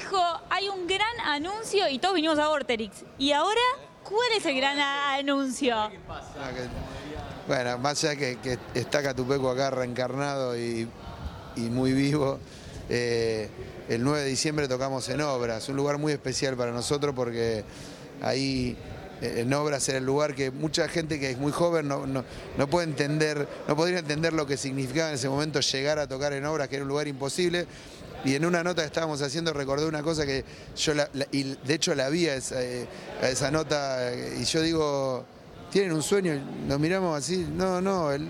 dijo, hay un gran anuncio y todos vinimos a Vorterix. Y ahora, ¿cuál es el gran anuncio? Bueno, más allá que, que está Catupeco acá reencarnado y, muy vivo, eh, el 9 de diciembre tocamos en Obras, un lugar muy especial para nosotros porque ahí eh, en Obras era el lugar que mucha gente que es muy joven no- no puede entender, no podría entender lo que significaba en ese momento llegar a tocar en Obras, que era un lugar imposible. Y en una nota que estábamos haciendo recordé una cosa que yo, la- la- y de hecho la vi a esa, eh, esa nota y yo digo, tienen un sueño, nos miramos así, no, no, el-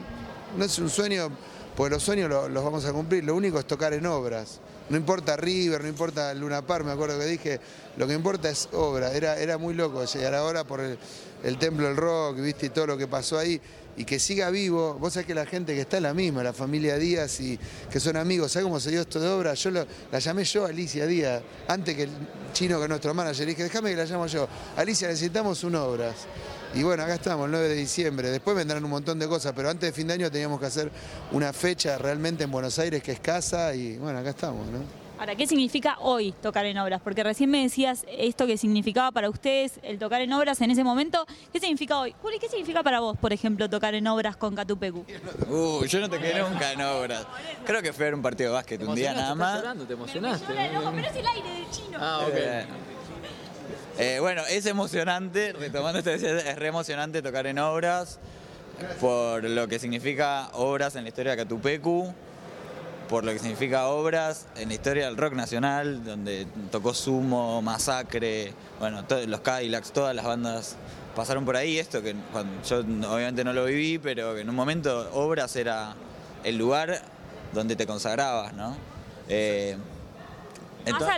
no es un sueño, porque los sueños lo- los vamos a cumplir, lo único es tocar en obras. No importa River, no importa Luna Park, me acuerdo que dije, lo que importa es obra. Era, era muy loco llegar ahora por el, el Templo del Rock, viste, y todo lo que pasó ahí, y que siga vivo. Vos sabés que la gente que está es la misma, la familia Díaz, y que son amigos, ¿sabés cómo se dio esto de obra? Yo la llamé yo, Alicia Díaz, antes que el chino que es nuestro manager, le dije, déjame que la llamo yo. Alicia, necesitamos un obras. Y bueno, acá estamos, el 9 de diciembre. Después vendrán un montón de cosas, pero antes de fin de año teníamos que hacer una fecha realmente en Buenos Aires que es casa y bueno, acá estamos, ¿no? Ahora, ¿qué significa hoy tocar en obras? Porque recién me decías esto que significaba para ustedes el tocar en obras en ese momento. ¿Qué significa hoy? Juli, ¿qué significa para vos, por ejemplo, tocar en obras con Catupecu? Uh, yo no toqué nunca en obras. Creo que fui a ver un partido de básquet un día nada más. ¿Te emocionaste? pero es el aire del chino. Ah, ok. Eh, eh, bueno, es emocionante, retomando esto, es es re emocionante tocar en obras, por lo que significa obras en la historia de Catupecu, por lo que significa obras en la historia del rock nacional, donde tocó Sumo, Masacre, bueno, los Cadillacs, todas las bandas pasaron por ahí. Esto que yo obviamente no lo viví, pero que en un momento obras era el lugar donde te consagrabas, ¿no? Eh,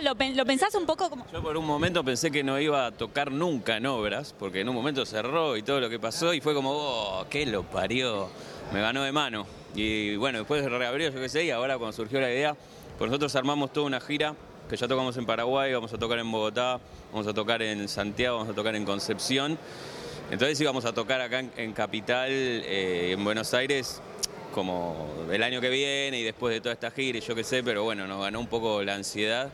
¿lo, lo pensás un poco como... Yo por un momento pensé que no iba a tocar nunca en obras, porque en un momento cerró y todo lo que pasó, y fue como, oh, ¿qué lo parió? Me ganó de mano. Y bueno, después reabrió, yo qué sé, y ahora cuando surgió la idea, pues nosotros armamos toda una gira, que ya tocamos en Paraguay, vamos a tocar en Bogotá, vamos a tocar en Santiago, vamos a tocar en Concepción. Entonces íbamos a tocar acá en, en Capital, eh, en Buenos Aires, como el año que viene y después de toda esta gira y yo qué sé, pero bueno, nos ganó un poco la ansiedad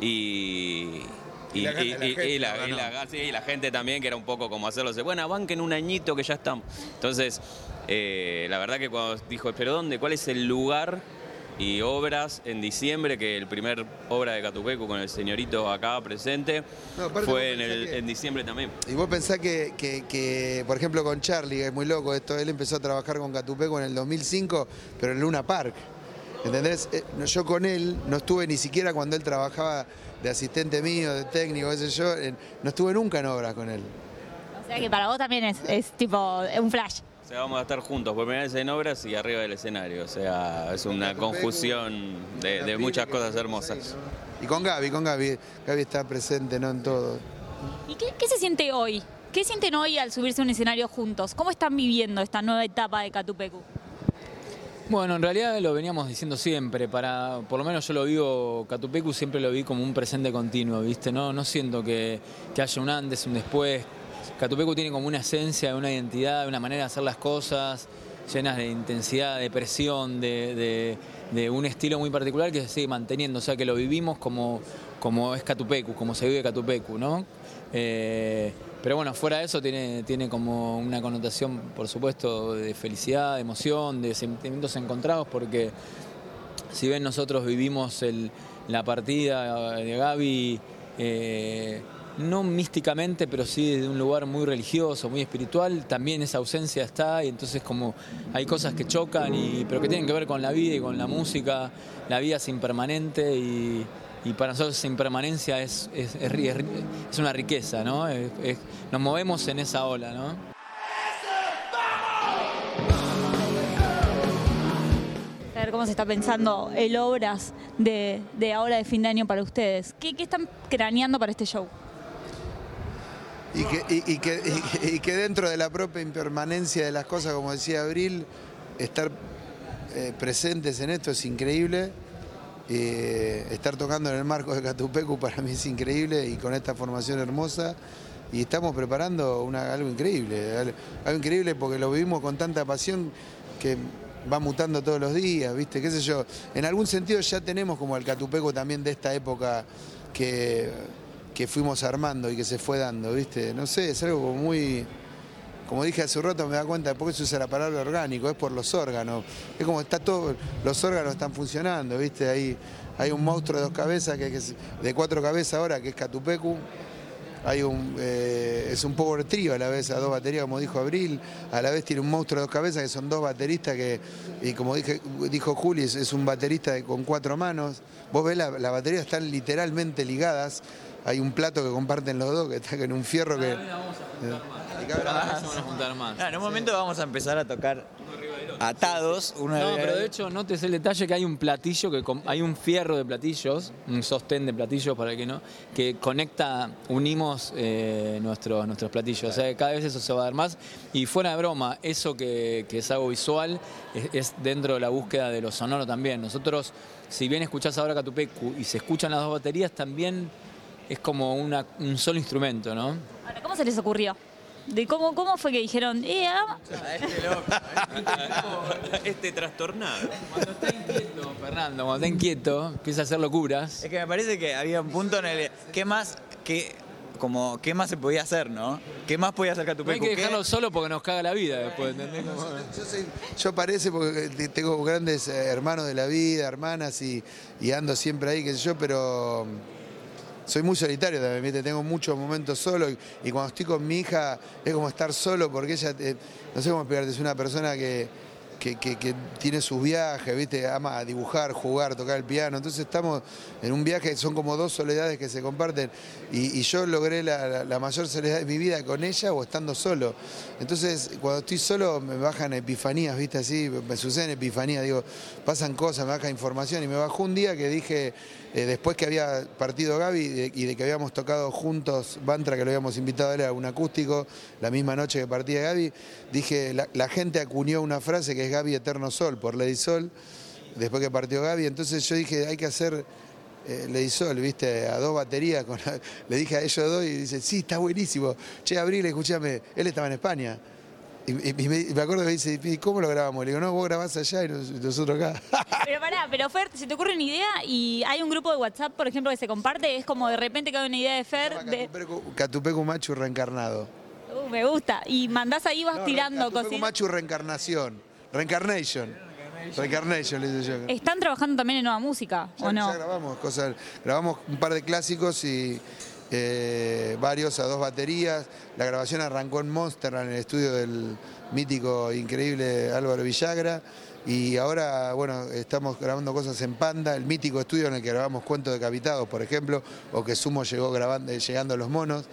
y... Y la gente también, que era un poco como hacerlo, de, bueno, banquen un añito que ya estamos. Entonces, eh, la verdad que cuando dijo, pero ¿dónde? ¿Cuál es el lugar? Y obras en diciembre, que el primer obra de Catupecu con el señorito acá presente, No, fue en, el- que- en diciembre también. Y vos pensás que, que- que, por ejemplo, con Charlie, que es muy loco esto, él empezó a trabajar con Catupeco en el 2005, pero en Luna Park. ¿Entendés? Eh, no, Yo con él no estuve ni siquiera cuando él trabajaba de asistente mío, de técnico, qué sé yo, no estuve nunca en obras con él. O sea que para vos también es, es tipo un flash. O sea, vamos a estar juntos por primera vez en obras y arriba del escenario. O sea, es una conjunción de, de muchas cosas hermosas. Y con Gaby, con Gaby, Gaby está presente, ¿no? En todo. ¿Y qué, qué se siente hoy? ¿Qué sienten hoy al subirse a un escenario juntos? ¿Cómo están viviendo esta nueva etapa de Catupecu? Bueno, en realidad lo veníamos diciendo siempre, para, por lo menos yo lo vivo, Catupecu siempre lo vi como un presente continuo, ¿viste? No, no siento que, que haya un antes, un después. Catupecu tiene como una esencia, una identidad, una manera de hacer las cosas, llenas de intensidad, de presión, de, un estilo muy particular que se sigue manteniendo, o sea que lo vivimos como, como es Catupecu, como se vive Catupecu, ¿no? Eh, pero bueno, fuera de eso tiene, tiene como una connotación, por supuesto, de felicidad, de emoción, de sentimientos encontrados, porque si bien nosotros vivimos la partida de Gaby, eh, no místicamente, pero sí desde un lugar muy religioso, muy espiritual, también esa ausencia está y entonces como hay cosas que chocan, y, pero que tienen que ver con la vida y con la música, la vida es impermanente y, para nosotros esa impermanencia es, es, es una riqueza, ¿no? Nos movemos en esa ola, ¿no? A ver cómo se está pensando el obras de, de ahora de fin de año para ustedes. ¿Qué, qué están craneando para este show? Y que, y- que, y que- dentro de la propia impermanencia de las cosas, como decía Abril, estar eh, presentes en esto es increíble. Eh, estar tocando en el marco de Catupecu para mí es increíble y con esta formación hermosa. Y estamos preparando algo increíble, algo, algo increíble porque lo vivimos con tanta pasión que va mutando todos los días, ¿viste? ¿Qué sé yo? En algún sentido ya tenemos como el Catupecu también de esta época que, que fuimos armando y que se fue dando, ¿viste? No sé, es algo como muy como dije hace un rato, me da cuenta de por qué se usa la palabra orgánico, es por los órganos. Es como está todo, los órganos están funcionando, ¿viste? Ahí hay un monstruo de dos cabezas, que, es de cuatro cabezas ahora, que es Catupecu. Hay un, eh, es un power trio a la vez, a dos baterías, como dijo Abril. A la vez tiene un monstruo de dos cabezas, que son dos bateristas que, y como dije, dijo Juli, es, un baterista con cuatro manos. Vos ves, la, la batería están literalmente ligadas. Hay un plato que comparten los dos, que está en un fierro que... Ah, en un momento vamos a empezar a tocar atados. Uno no, pero de hecho, notes el detalle que hay un platillo, que hay un fierro de platillos, un sostén de platillos para el que no, que conecta, unimos eh, nuestros, nuestros platillos. O sea, cada vez eso se va a dar más. Y fuera de broma, eso que, es algo visual es, dentro de la búsqueda de lo sonoro también. Nosotros, si bien escuchás ahora Catupecu y se escuchan las dos baterías, también es como una, un solo instrumento, ¿no? ¿cómo se les ocurrió? De cómo, cómo fue que dijeron, eh, Este loco, este trastornado. Cuando está inquieto, Fernando, cuando está inquieto, empieza a hacer locuras. Es que me parece que había un punto en el ¿qué más que como qué más se podía hacer, ¿no? ¿Qué más podía hacer? No hay que dejarlo solo porque nos caga la vida después, Yo, parece porque tengo grandes eh, hermanos de la vida, hermanas y, y ando siempre ahí, qué sé yo, pero soy muy solitario también, tengo muchos momentos solo y, cuando estoy con mi hija es como estar solo porque ella, eh, no sé cómo explicarte, es una persona que, que, tiene sus viajes, ¿viste? ama dibujar, jugar, tocar el piano. Entonces estamos en un viaje, son como dos soledades que se comparten. Y, yo logré la, mayor soledad de mi vida con ella o estando solo. Entonces, cuando estoy solo me bajan epifanías, ¿viste? Así, me suceden epifanías, digo, pasan cosas, me baja información. Y me bajó un día que dije, eh, después que había partido Gaby y de, que habíamos tocado juntos Bantra, que lo habíamos invitado a un acústico, la misma noche que partía Gaby, dije, la gente acuñó una frase que es Gaby Eterno Sol por Lady Sol, después que partió Gaby. Entonces yo dije, hay que hacer eh, Lady Sol, viste, a dos baterías. Con le dije a ellos dos y dice, sí, está buenísimo. Che, Abril, escúchame, él estaba en España. Y, me, acuerdo que me dice, ¿y cómo lo grabamos? Le digo, no, vos grabás allá y nosotros acá. Pero pará, pero Fer, se te ocurre una idea y hay un grupo de WhatsApp, por ejemplo, que se comparte, es como de repente cae una idea de Fer. De... Catupecu Machu reencarnado. Uh, me gusta. Y mandás ahí, vas tirando cositas. Machu reencarnación. Reencarnation. Reencarnation, le dice yo. ¿Están trabajando también en nueva música o no? Ya grabamos cosas, grabamos un par de clásicos y eh, varios a dos baterías. La grabación arrancó en Monster, en el estudio del mítico, increíble Álvaro Villagra. Y ahora, bueno, estamos grabando cosas en Panda, el mítico estudio en el que grabamos Cuentos Decapitados, por ejemplo, o que Sumo llegó grabando, llegando a los monos.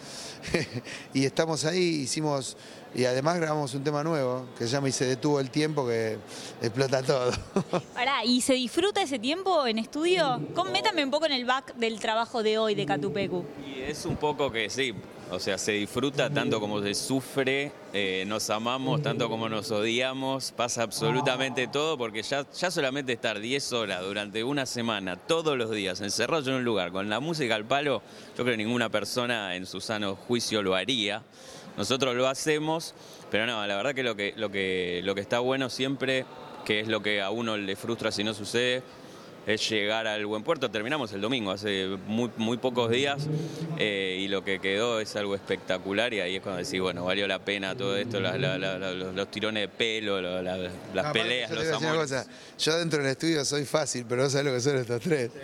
y estamos ahí, hicimos, y además grabamos un tema nuevo que se llama Y se detuvo el tiempo, que explota todo. Pará, ¿y se disfruta ese tiempo en estudio? Métame un poco en el back del trabajo de hoy de Catupecu. Y es un poco que sí, o sea, se disfruta tanto como se sufre, eh, nos amamos tanto como nos odiamos, pasa absolutamente todo, porque ya, ya solamente estar 10 horas durante una semana, todos los días, encerrado en un lugar, con la música al palo, yo creo que ninguna persona en su sano juicio lo haría. Nosotros lo hacemos, pero no, la verdad que lo que, lo que, lo que está bueno siempre, que es lo que a uno le frustra si no sucede, es llegar al buen puerto. Terminamos el domingo, hace muy, muy pocos días, eh, y lo que quedó es algo espectacular y ahí es cuando decís, bueno, valió la pena todo esto, los, tirones de pelo, las peleas, los amores. Yo dentro del estudio soy fácil, pero no sabes lo que son estos tres.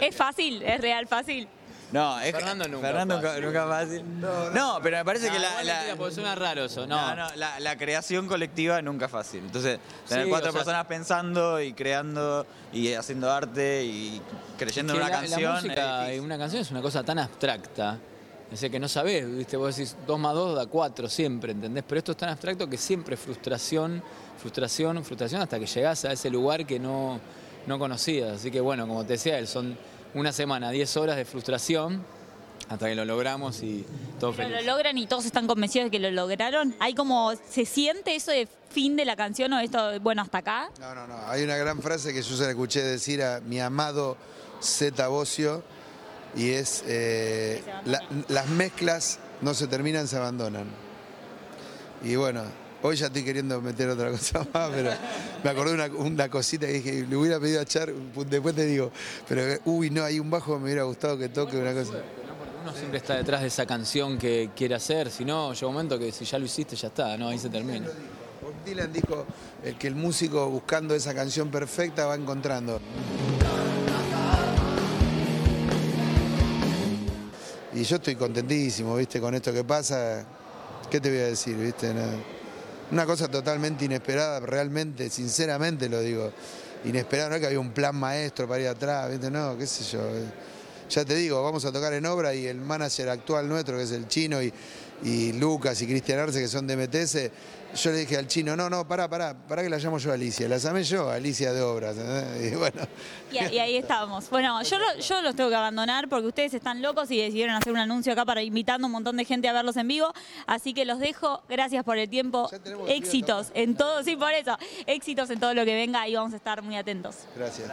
Es fácil, es real fácil. No, es Fernando nunca. Fernando nunca, fácil. No, pero me parece que la. la suena raro eso, no. no, la, creación colectiva nunca fácil. Entonces, tener cuatro personas pensando y creando y haciendo arte y creyendo en una canción. La música en una canción es una cosa tan abstracta. Es que no sabés, ¿viste? Vos decís dos más dos da cuatro siempre, ¿entendés? Pero esto es tan abstracto que siempre frustración, frustración, frustración hasta que llegás a ese lugar que no, no conocías. Así que bueno, como te decía él, son una semana, 10 horas de frustración hasta que lo logramos y todo Pero lo logran y todos están convencidos de que lo lograron. ¿Hay como, se siente eso de fin de la canción o esto, bueno, hasta acá? No, no, no. Hay una gran frase que yo se la escuché decir a mi amado Zeta Bocio y es, eh, las mezclas no se terminan, se abandonan. Y bueno, Hoy ya estoy queriendo meter otra cosa más, pero me acordé una, una cosita que dije, le hubiera pedido a Char, después te digo, pero uy, no, hay un bajo que me hubiera gustado que toque una cosa. Uno siempre está detrás de esa canción que quiere hacer, si no, llega un momento que si ya lo hiciste, ya está, ¿no? Ahí se termina. Bob Dylan dijo el que el músico buscando esa canción perfecta va encontrando. Y yo estoy contentísimo, ¿viste? Con esto que pasa. ¿Qué te voy a decir, viste? Nada. Una cosa totalmente inesperada, realmente, sinceramente lo digo. Inesperado, no es que había un plan maestro para ir atrás, ¿viste? No, qué sé yo. Ya te digo, vamos a tocar en obra y el manager actual nuestro, que es el chino, y, y Lucas y Cristian Arce, que son de MTS, yo le dije al chino, no, no, pará, pará, pará que la llamo yo a Alicia. La llamé yo, Alicia de Obras. ¿entendés? Y bueno, Y, y ahí estábamos. Bueno, yo, lo- yo los tengo que abandonar porque ustedes están locos y decidieron hacer un anuncio acá para invitando a un montón de gente a verlos en vivo. Así que los dejo. Gracias por el tiempo. Éxitos en todo, sí, por eso. Éxitos en todo lo que venga y vamos a estar muy atentos. gracias.